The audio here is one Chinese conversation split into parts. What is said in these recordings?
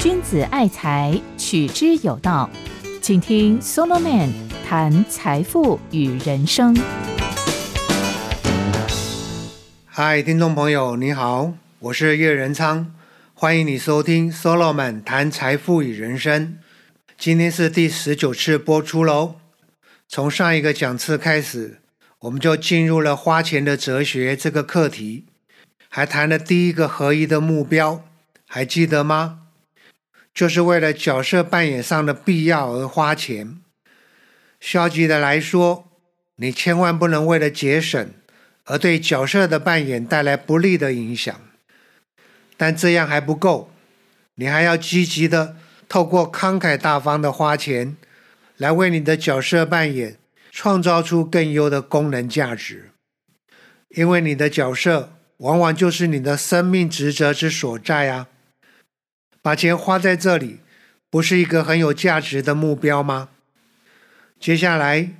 君子爱财，取之有道。请听 Solomon 谈财富与人生。嗨，听众朋友，你好，我是岳仁昌，欢迎你收听 Solomon 谈财富与人生。今天是第十九次播出喽。从上一个讲次开始，我们就进入了花钱的哲学这个课题，还谈了第一个合一的目标，还记得吗？就是为了角色扮演上的必要而花钱。消极的来说，你千万不能为了节省而对角色的扮演带来不利的影响。但这样还不够，你还要积极的透过慷慨大方的花钱，来为你的角色扮演创造出更优的功能价值。因为你的角色往往就是你的生命职责之所在啊。把钱花在这里，不是一个很有价值的目标吗？接下来，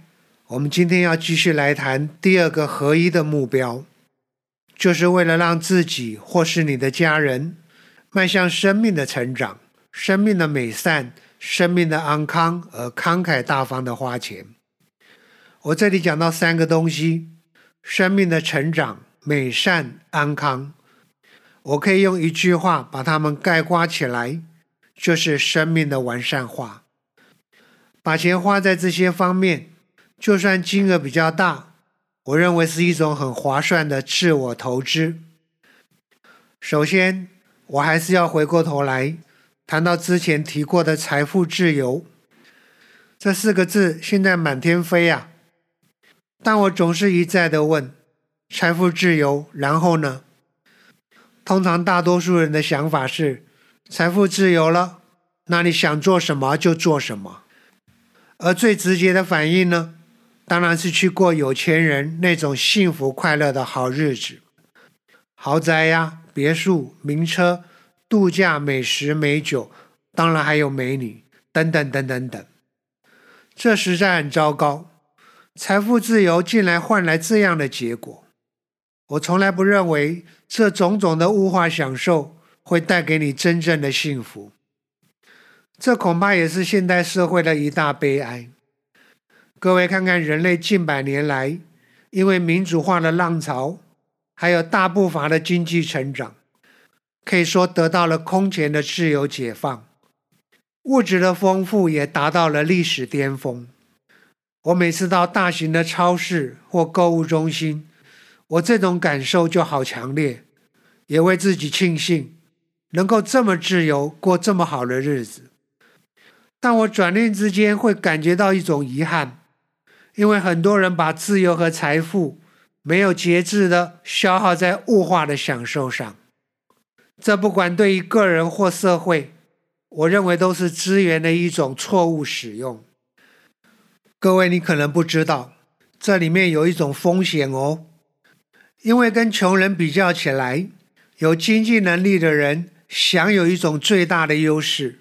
我们今天要继续来谈第二个合一的目标，就是为了让自己或是你的家人迈向生命的成长、生命的美善、生命的安康而慷慨大方的花钱。我这里讲到三个东西：生命的成长、美善、安康。我可以用一句话把它们概括起来，就是生命的完善化。把钱花在这些方面，就算金额比较大，我认为是一种很划算的自我投资。首先，我还是要回过头来谈到之前提过的财富自由这四个字，现在满天飞啊！但我总是一再的问：财富自由，然后呢？通常大多数人的想法是，财富自由了，那你想做什么就做什么。而最直接的反应呢，当然是去过有钱人那种幸福快乐的好日子，豪宅呀、别墅、名车、度假、美食美酒，当然还有美女等等等等等。这实在很糟糕，财富自由竟然换来这样的结果。我从来不认为这种种的物化享受会带给你真正的幸福，这恐怕也是现代社会的一大悲哀。各位看看人类近百年来，因为民主化的浪潮，还有大步伐的经济成长，可以说得到了空前的自由解放，物质的丰富也达到了历史巅峰。我每次到大型的超市或购物中心。我这种感受就好强烈，也为自己庆幸能够这么自由过这么好的日子。但我转念之间会感觉到一种遗憾，因为很多人把自由和财富没有节制的消耗在物化的享受上。这不管对于个人或社会，我认为都是资源的一种错误使用。各位，你可能不知道，这里面有一种风险哦。因为跟穷人比较起来，有经济能力的人享有一种最大的优势，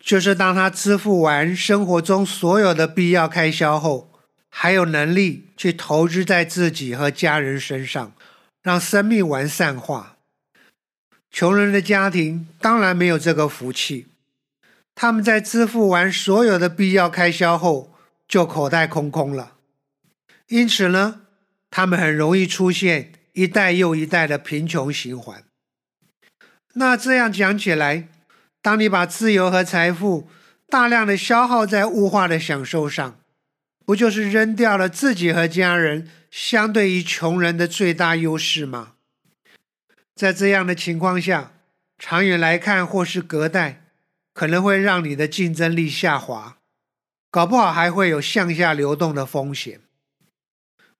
就是当他支付完生活中所有的必要开销后，还有能力去投资在自己和家人身上，让生命完善化。穷人的家庭当然没有这个福气，他们在支付完所有的必要开销后，就口袋空空了。因此呢？他们很容易出现一代又一代的贫穷循环。那这样讲起来，当你把自由和财富大量的消耗在物化的享受上，不就是扔掉了自己和家人相对于穷人的最大优势吗？在这样的情况下，长远来看或是隔代，可能会让你的竞争力下滑，搞不好还会有向下流动的风险。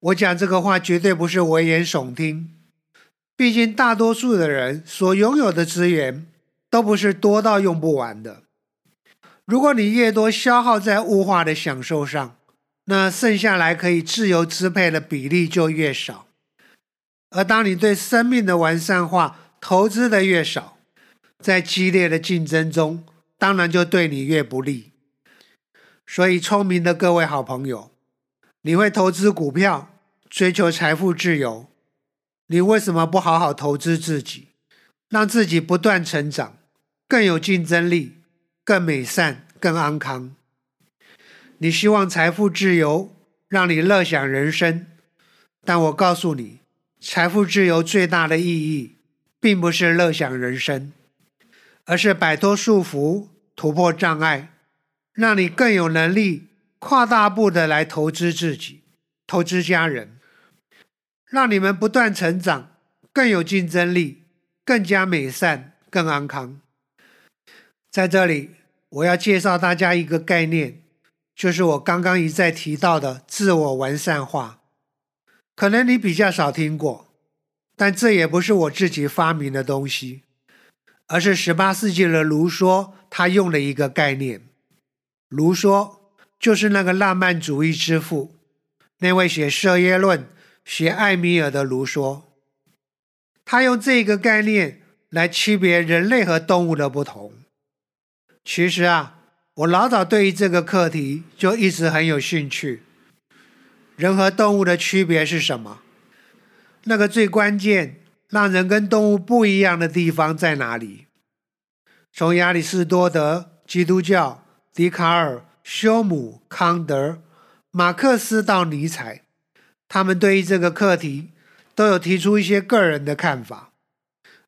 我讲这个话绝对不是危言耸听，毕竟大多数的人所拥有的资源都不是多到用不完的。如果你越多消耗在物化的享受上，那剩下来可以自由支配的比例就越少。而当你对生命的完善化投资的越少，在激烈的竞争中，当然就对你越不利。所以，聪明的各位好朋友，你会投资股票？追求财富自由，你为什么不好好投资自己？让自己不断成长，更有竞争力，更美善，更安康。你希望财富自由，让你乐享人生，但我告诉你，财富自由最大的意义，并不是乐享人生，而是摆脱束缚，突破障碍，让你更有能力跨大步的来投资自己，投资家人，让你们不断成长，更有竞争力，更加美善，更安康。在这里，我要介绍大家一个概念。就是我刚刚一再提到的自我完善化，可能你比较少听过，但这也不是我自己发明的东西，而是十八世纪的卢梭他用的一个概念。卢梭就是那个浪漫主义之父，那位写《社耶论》、学《艾米尔》的卢梭，他用这个概念来区别人类和动物的不同。其实啊。我老早对于这个课题就一直很有兴趣。人和动物的区别是什么？那个最关键让人跟动物不一样的地方在哪里？从亚里士多德、基督教、笛卡尔、休姆、康德、马克思到尼采，他们对于这个课题都有提出一些个人的看法。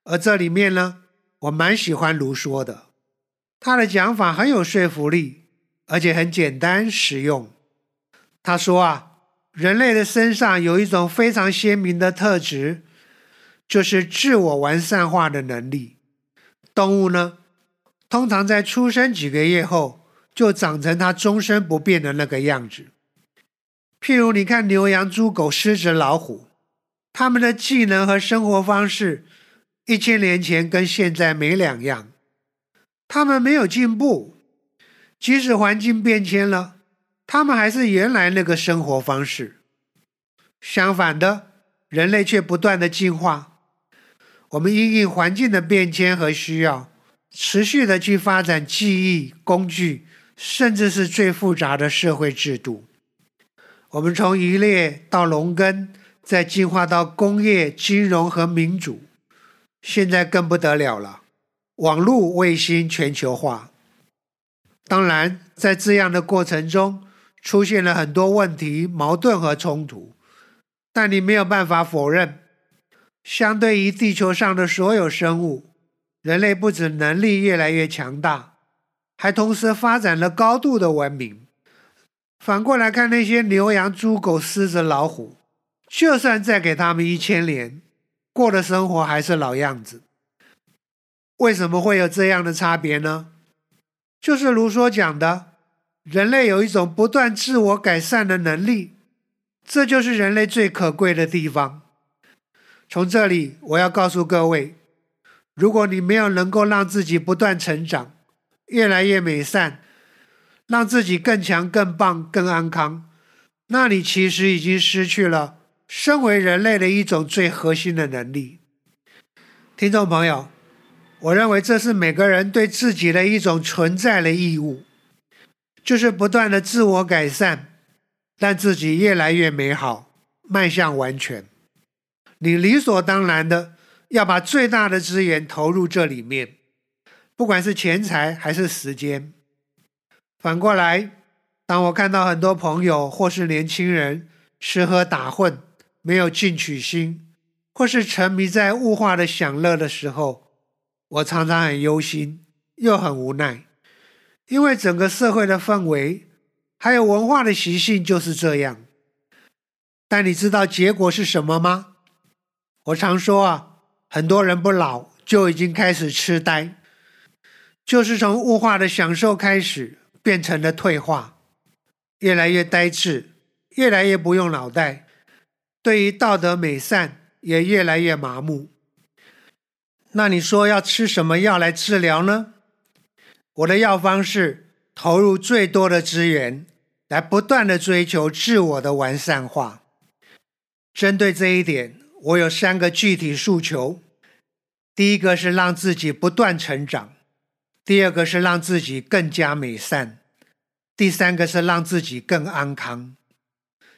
而这里面呢，我蛮喜欢卢梭的。他的讲法很有说服力，而且很简单实用。他说啊，人类的身上有一种非常鲜明的特质，就是自我完善化的能力。动物呢，通常在出生几个月后就长成它终身不变的那个样子。譬如你看牛羊猪狗狮子老虎，它们的技能和生活方式，一千年前跟现在没两样。他们没有进步，即使环境变迁了，他们还是原来那个生活方式。相反的，人类却不断的进化。我们因应环境的变迁和需要，持续的去发展记忆、工具，甚至是最复杂的社会制度。我们从渔猎到农耕，再进化到工业、金融和民主，现在更不得了了。网络卫星全球化，当然，在这样的过程中出现了很多问题、矛盾和冲突。但你没有办法否认，相对于地球上的所有生物，人类不止能力越来越强大，还同时发展了高度的文明。反过来看，那些牛羊猪狗狮子老虎，就算再给他们一千年，过的生活还是老样子。为什么会有这样的差别呢？就是卢梭讲的，人类有一种不断自我改善的能力，这就是人类最可贵的地方。从这里，我要告诉各位，如果你没有能够让自己不断成长，越来越美善，让自己更强、更棒、更安康，那你其实已经失去了身为人类的一种最核心的能力。听众朋友。我认为这是每个人对自己的一种存在的义务，就是不断的自我改善，让自己越来越美好，迈向完全。你理所当然的要把最大的资源投入这里面，不管是钱财还是时间。反过来，当我看到很多朋友或是年轻人吃喝打混，没有进取心，或是沉迷在物化的享乐的时候，我常常很忧心，又很无奈，因为整个社会的氛围，还有文化的习性就是这样。但你知道结果是什么吗？我常说啊，很多人不老就已经开始痴呆，就是从物化的享受开始，变成了退化，越来越呆滞，越来越不用脑袋，对于道德美善也越来越麻木。那你说要吃什么药来治疗呢？我的药方是投入最多的资源，来不断的追求自我的完善化。针对这一点，我有三个具体诉求：第一个是让自己不断成长；第二个是让自己更加美善；第三个是让自己更安康。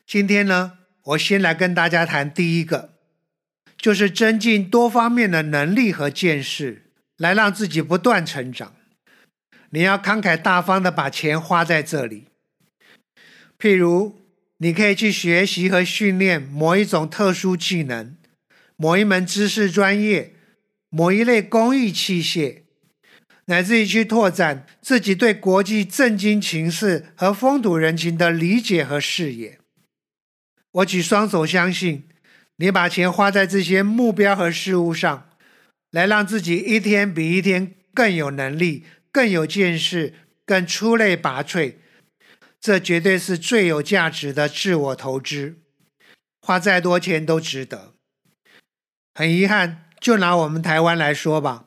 今天呢，我先来跟大家谈第一个。就是增进多方面的能力和见识，来让自己不断成长。你要慷慨大方的把钱花在这里。譬如，你可以去学习和训练某一种特殊技能、某一门知识专业、某一类工艺器械，乃至于去拓展自己对国际政经情势和风土人情的理解和视野。我举双手相信，你把钱花在这些目标和事物上，来让自己一天比一天更有能力。更有见识，更出类拔萃，这绝对是最有价值的自我投资，花再多钱都值得。很遗憾，就拿我们台湾来说吧，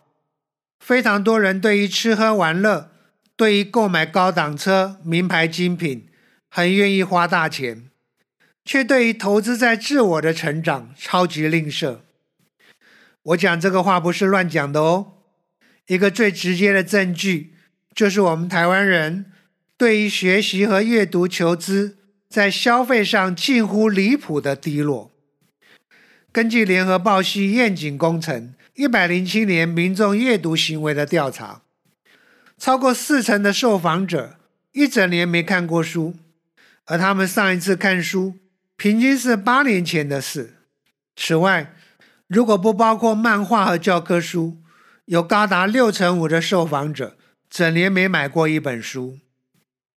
非常多人对于吃喝玩乐，对于购买高档车、名牌精品，很愿意花大钱，却对于投资在自我的成长超级吝啬。我讲这个话不是乱讲的哦。一个最直接的证据，就是我们台湾人对于学习和阅读、求知，在消费上近乎离谱的低落。根据联合报系愿景工程一百零七年民众阅读行为的调查，超过四成的受访者一整年没看过书，而他们上一次看书，平均是八年前的事。此外，如果不包括漫画和教科书，有高达六成五的受访者整年没买过一本书。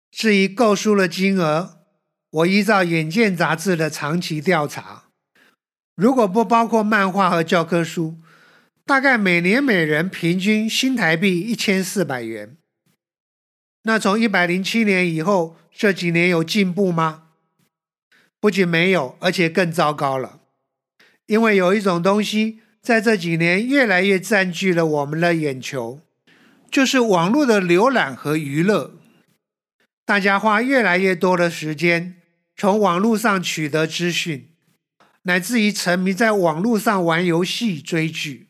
至于购书的金额，我依照《眼见》杂志的长期调查，如果不包括漫画和教科书，大概每年每人平均新台币一千四百元。那从一百零七年以后，这几年有进步吗？不仅没有，而且更糟糕了。因为有一种东西。在这几年，越来越占据了我们的眼球，就是网络的浏览和娱乐。大家花越来越多的时间从网络上取得资讯，乃至于沉迷在网络上玩游戏、追剧。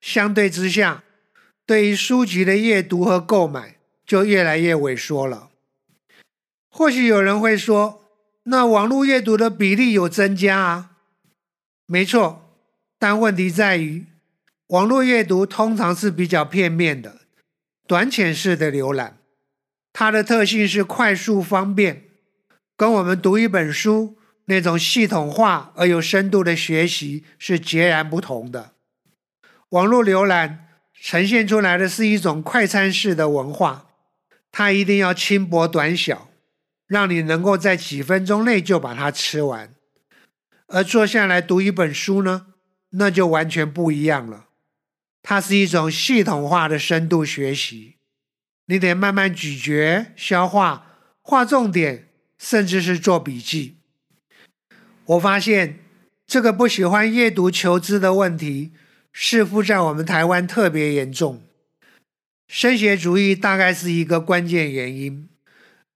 相对之下，对于书籍的阅读和购买就越来越萎缩了。或许有人会说，那网络阅读的比例有增加啊？没错。但问题在于，网络阅读通常是比较片面的、短浅式的浏览，它的特性是快速方便，跟我们读一本书那种系统化而有深度的学习是截然不同的。网络浏览呈现出来的是一种快餐式的文化，它一定要轻薄短小，让你能够在几分钟内就把它吃完，而坐下来读一本书呢？那就完全不一样了，它是一种系统化的深度学习，你得慢慢咀嚼、消化、画重点，甚至是做笔记。我发现这个不喜欢阅读求知的问题，似乎在我们台湾特别严重。升学主义大概是一个关键原因，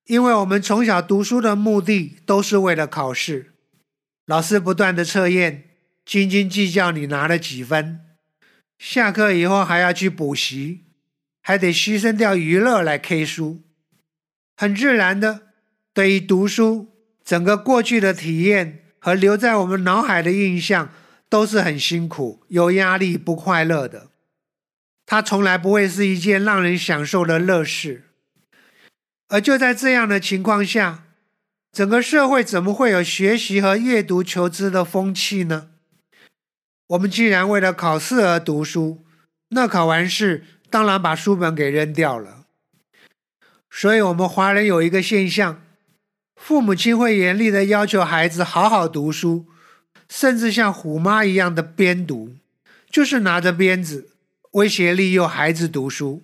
因为我们从小读书的目的都是为了考试，老师不断的测验。斤斤计较你拿了几分，下课以后还要去补习，还得牺牲掉娱乐来 K 书，很自然的，对于读书，整个过去的体验和留在我们脑海的印象都是很辛苦、有压力、不快乐的。它从来不会是一件让人享受的乐事。而就在这样的情况下，整个社会怎么会有学习和阅读求知的风气呢？我们既然为了考试而读书，那考完试当然把书本给扔掉了。所以，我们华人有一个现象：父母亲会严厉的要求孩子好好读书，甚至像虎妈一样的鞭读，就是拿着鞭子威胁利诱孩子读书，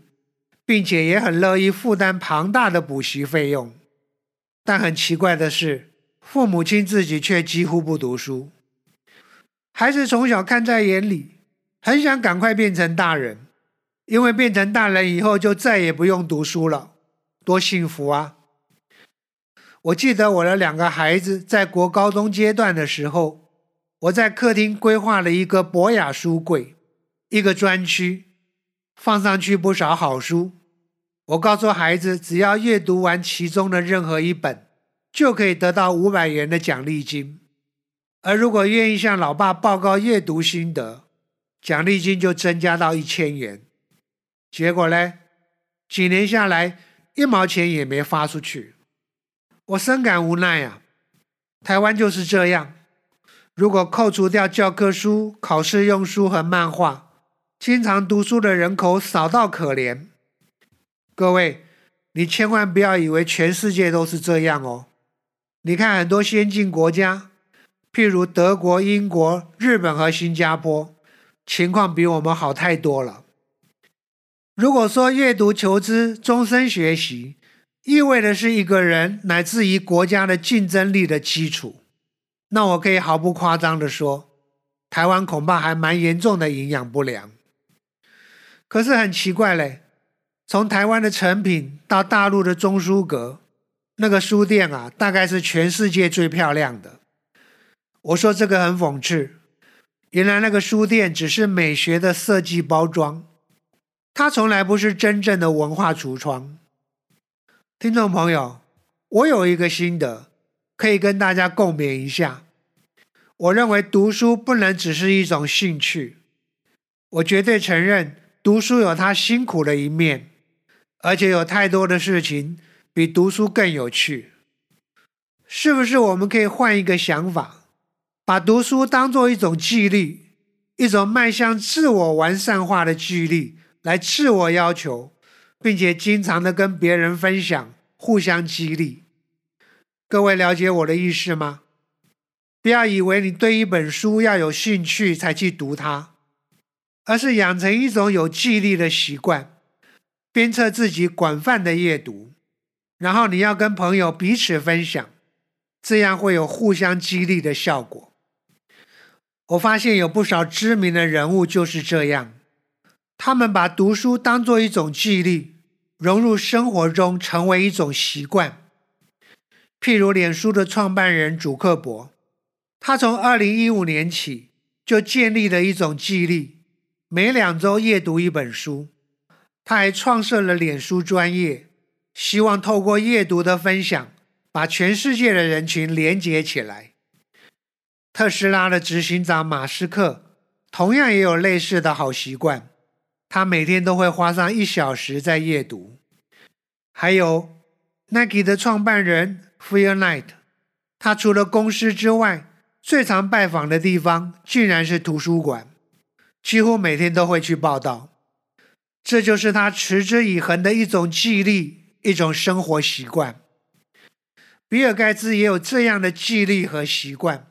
并且也很乐意负担庞大的补习费用。但很奇怪的是，父母亲自己却几乎不读书。孩子从小看在眼里，很想赶快变成大人，因为变成大人以后就再也不用读书了，多幸福啊！我记得我的两个孩子在国高中阶段的时候，我在客厅规划了一个博雅书柜，一个专区，放上去不少好书。我告诉孩子，只要阅读完其中的任何一本，就可以得到五百元的奖励金。而如果愿意向老爸报告阅读心得，奖励金就增加到一千元。结果呢，几年下来，一毛钱也没发出去。我深感无奈呀。台湾就是这样，如果扣除掉教科书、考试用书和漫画，经常读书的人口少到可怜。各位，你千万不要以为全世界都是这样哦。你看很多先进国家，譬如德国、英国、日本和新加坡，情况比我们好太多了。如果说阅读求知、终身学习，意味的是一个人乃至于国家的竞争力的基础，那我可以毫不夸张的说，台湾恐怕还蛮严重的营养不良。可是很奇怪嘞，从台湾的成品到大陆的中书阁，那个书店啊，大概是全世界最漂亮的。我说这个很讽刺，原来那个书店只是美学的设计包装，它从来不是真正的文化橱窗。听众朋友，我有一个心得，可以跟大家共勉一下。我认为读书不能只是一种兴趣，我绝对承认读书有它辛苦的一面，而且有太多的事情比读书更有趣。是不是我们可以换一个想法，把读书当做一种纪律，一种迈向自我完善化的纪律，来自我要求？并且经常的跟别人分享，互相激励。各位了解我的意思吗？不要以为你对一本书要有兴趣才去读它，而是养成一种有纪律的习惯，鞭策自己广泛的阅读，然后你要跟朋友彼此分享，这样会有互相激励的效果。我发现有不少知名的人物就是这样。他们把读书当做一种纪律，融入生活中，成为一种习惯。譬如脸书的创办人祖克伯，他从二零一五年起就建立了一种纪律，每两周阅读一本书。他还创设了脸书专业，希望透过阅读的分享，把全世界的人群连接起来。特斯拉的执行长马斯克同样也有类似的好习惯。他每天都会花上一小时在阅读。还有 Nike 的创办人 Phil Knight，他除了公司之外，最常拜访的地方竟然是图书馆，几乎每天都会去报道。这就是他持之以恒的一种纪律，一种生活习惯。比尔盖茨也有这样的纪律和习惯，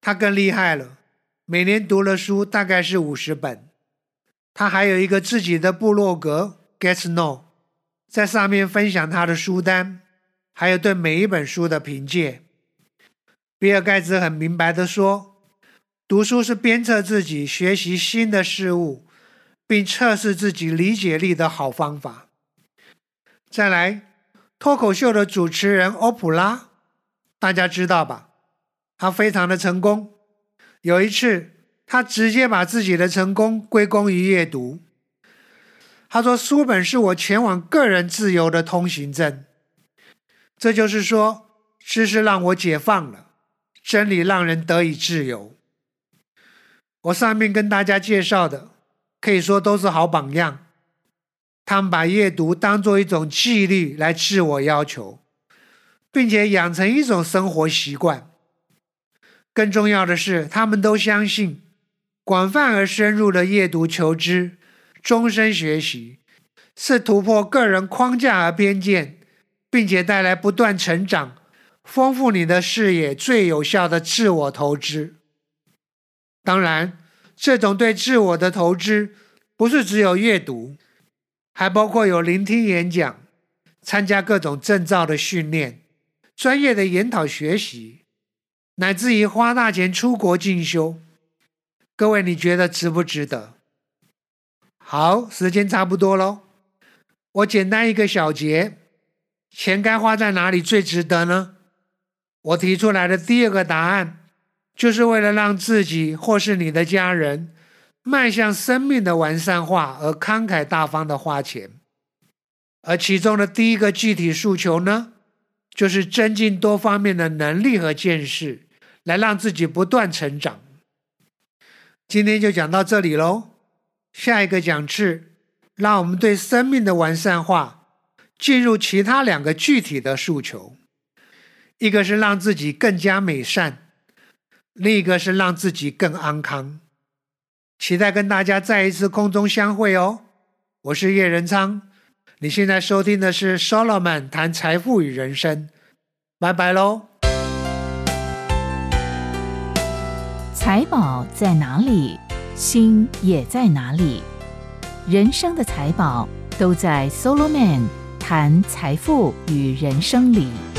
他更厉害了，每年读了书大概是五十本。他还有一个自己的部落格 Get Know，在上面分享他的书单，还有对每一本书的评鉴。比尔盖茨很明白的说，读书是鞭策自己学习新的事物，并测试自己理解力的好方法。再来，脱口秀的主持人欧普拉，大家知道吧？他非常的成功。有一次。他直接把自己的成功归功于阅读。他说：“书本是我前往个人自由的通行证。”这就是说，知识让我解放了，真理让人得以自由。我上面跟大家介绍的，可以说都是好榜样。他们把阅读当做一种纪律来自我要求，并且养成一种生活习惯。更重要的是，他们都相信。广泛而深入的阅读求知，终身学习，是突破个人框架和偏见，并且带来不断成长、丰富你的视野最有效的自我投资。当然，这种对自我的投资，不是只有阅读，还包括有聆听演讲、参加各种证照的训练、专业的研讨学习，乃至于花大钱出国进修。各位，你觉得值不值得？好，时间差不多喽。我简单一个小结：钱该花在哪里最值得呢？我提出来的第二个答案，就是为了让自己或是你的家人迈向生命的完善化而慷慨大方的花钱。而其中的第一个具体诉求呢，就是增进多方面的能力和见识，来让自己不断成长。今天就讲到这里喽，下一个讲次，让我们对生命的完善化进入其他两个具体的诉求，一个是让自己更加美善，另一个是让自己更安康。期待跟大家再一次空中相会哦！我是叶仁昌，你现在收听的是 Solomon 谈财富与人生，拜拜喽！财宝在哪里，心也在哪里。人生的财宝都在 Solomon 谈财富与人生理。